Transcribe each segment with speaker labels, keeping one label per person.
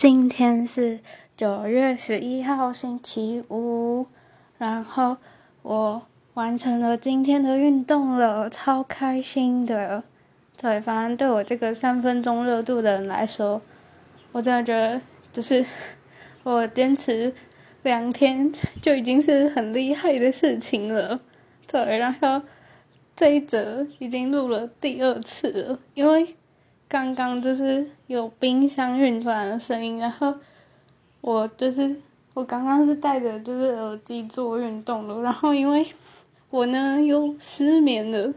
Speaker 1: 今天是九月十一号，星期五，然后我完成了今天的运动了，超开心的。对，反正对我这个三分钟热度的人来说，我真的觉得就是 我坚持两天就已经是很厉害的事情了。对，然后这一则已经录了第二次了，因为。刚刚就是有冰箱运转的声音，然后我就是我刚刚是戴着就是耳机做运动的，然后因为我呢又失眠了，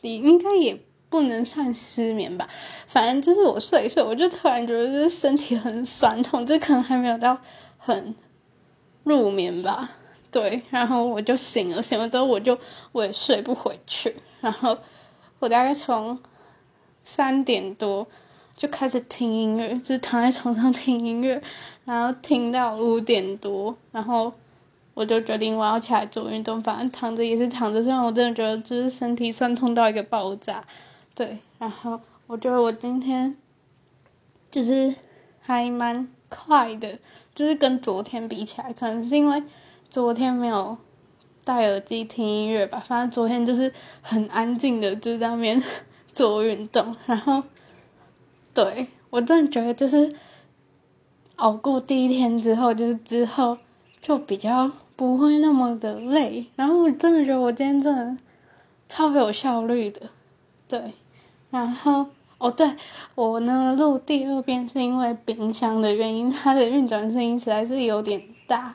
Speaker 1: 你应该也不能算失眠吧，反正就是我睡一睡，我就突然觉得就是身体很酸痛，这可能还没有到很入眠吧，对，然后我就醒了，醒了之后我就我也睡不回去，然后我大概从。三点多就开始听音乐，就躺在床上听音乐，然后听到五点多，然后我就决定我要起来做运动。反正躺着也是躺着，虽然我真的觉得就是身体酸痛到一个爆炸，对。然后我觉得我今天就是还蛮快的，就是跟昨天比起来，可能是因为昨天没有戴耳机听音乐吧。反正昨天就是很安静的就在那边。做运动，然后，对我真的觉得就是熬过第一天之后，就是之后就比较不会那么的累。然后我真的觉得我今天真的超有效率的，对。然后哦，对我呢录第二遍是因为冰箱的原因，它的运转声音实在是有点大。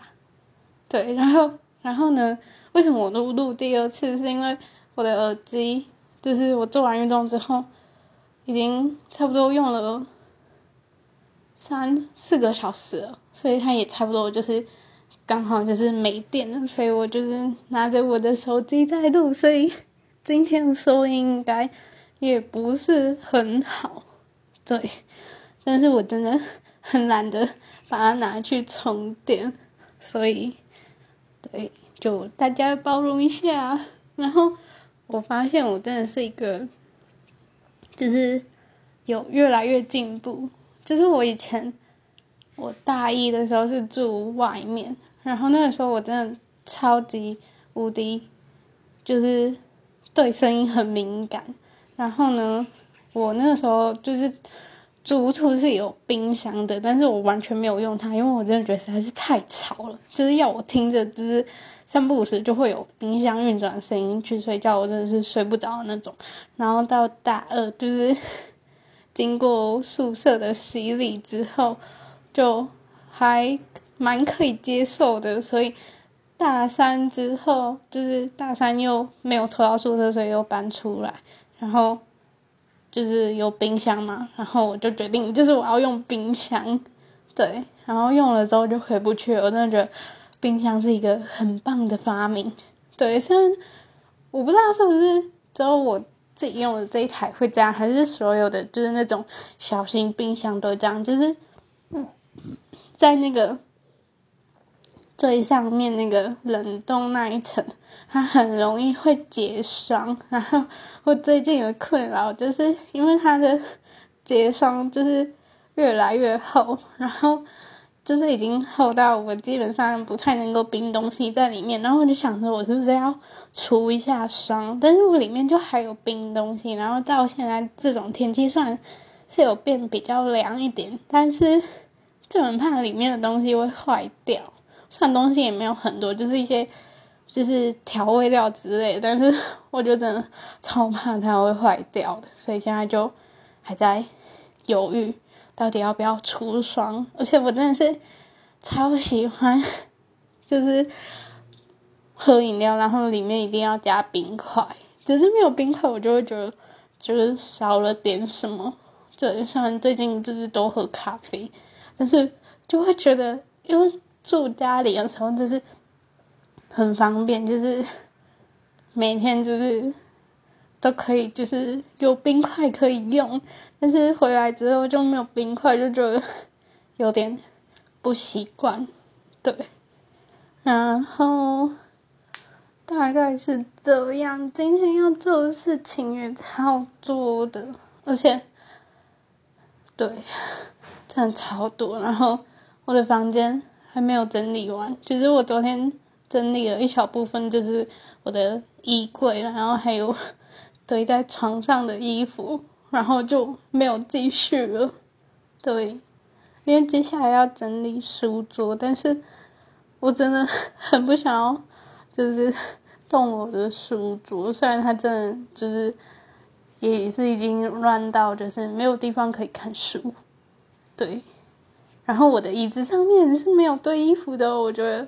Speaker 1: 对，然后然后呢，为什么我录录第二次？是因为我的耳机。就是我做完运动之后，已经差不多用了三四个小时了，所以它也差不多就是刚好就是没电了，所以我就是拿着我的手机在录，所以今天的收音应该也不是很好，对，但是我真的很懒得把它拿去充电，所以对，就大家包容一下，然后。我发现我真的是一个，就是有越来越进步。就是我以前我大一的时候是住外面，然后那个时候我真的超级无敌，就是对声音很敏感。然后呢，我那个时候就是住处是有冰箱的，但是我完全没有用它，因为我真的觉得实在是太吵了，就是要我听着就是。三不五时就会有冰箱运转声音去睡觉，我真的是睡不着那种。然后到大二，就是 经过宿舍的洗礼之后，就还蛮可以接受的。所以大三之后，就是大三又没有抽到宿舍，所以又搬出来。然后就是有冰箱嘛，然后我就决定，就是我要用冰箱。对，然后用了之后就回不去了，我真的觉得。冰箱是一个很棒的发明，对，虽然我不知道是不是只有我自己用的这一台会这样，还是所有的就是那种小型冰箱都这样，就是在那个最上面那个冷冻那一层，它很容易会结霜。然后我最近的困扰就是因为它的结霜就是越来越厚，然后。就是已经厚到我基本上不太能够冰东西在里面，然后我就想说，我是不是要除一下霜？但是我里面就还有冰东西，然后到现在这种天气，算是有变比较凉一点，但是就很怕里面的东西会坏掉。虽然东西也没有很多，就是一些就是调味料之类，但是 我觉得超怕它会坏掉的，所以现在就还在犹豫。到底要不要出霜？而且我真的是超喜欢，就是喝饮料，然后里面一定要加冰块。只是没有冰块，我就会觉得就是少了点什么。就像最近就是都喝咖啡，但是就会觉得，因为住家里的时候就是很方便，就是每天就是都可以，就是有冰块可以用。但是回来之后就没有冰块，就觉得有点不习惯，对。然后大概是这样。今天要做的事情也超多的，而且对，真的超多。然后我的房间还没有整理完，就是我昨天整理了一小部分，就是我的衣柜，然后还有 堆在床上的衣服，然后就没有继续了。对，因为接下来要整理书桌，但是我真的 很不想要，就是动我的书桌，虽然它真的就是。也是已经乱到，就是没有地方可以看书，对。然后我的椅子上面是没有堆衣服的，我觉得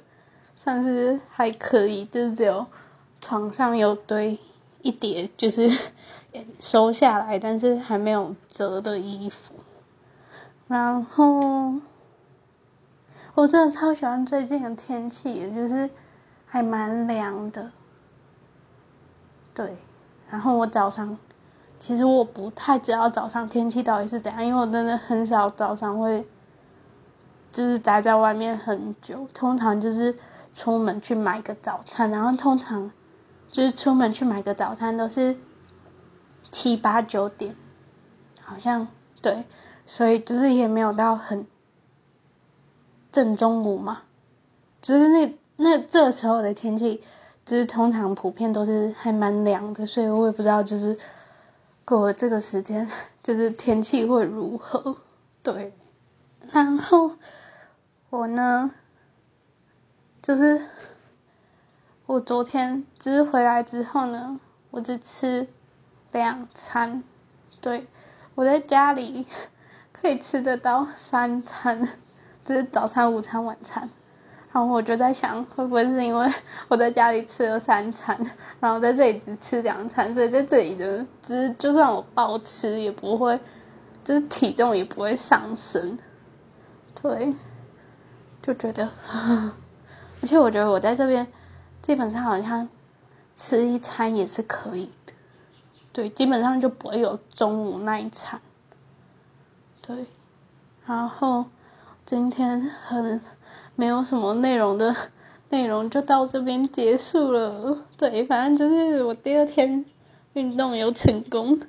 Speaker 1: 算是还可以，就是只有床上有堆一叠，就是收下来但是还没有折的衣服。然后我真的超喜欢最近的天气，就是还蛮凉的，对。然后我早上。其实我不太知道早上天气到底是怎样，因为我真的很少早上会，就是待在外面很久。通常就是出门去买个早餐，然后通常就是出门去买个早餐都是七八九点，好像对，所以就是也没有到很正中午嘛，就是那那这时候的天气，就是通常普遍都是还蛮凉的，所以我也不知道就是。过了这个时间，就是天气会如何？对，然后我呢，就是我昨天就是回来之后呢，我只吃两餐。对，我在家里 可以吃得到三餐，就是早餐、午餐、晚餐。然后我就在想，会不会是因为我在家里吃了三餐，然后在这里只吃两餐，所以在这里的，就是就算我暴吃也不会，就是体重也不会上升。对，就觉得，而且我觉得我在这边基本上好像吃一餐也是可以的。对，基本上就不会有中午那一餐。对，然后今天很。没有什么内容的内容就到这边结束了。对，反正就是我第二天运动有成功。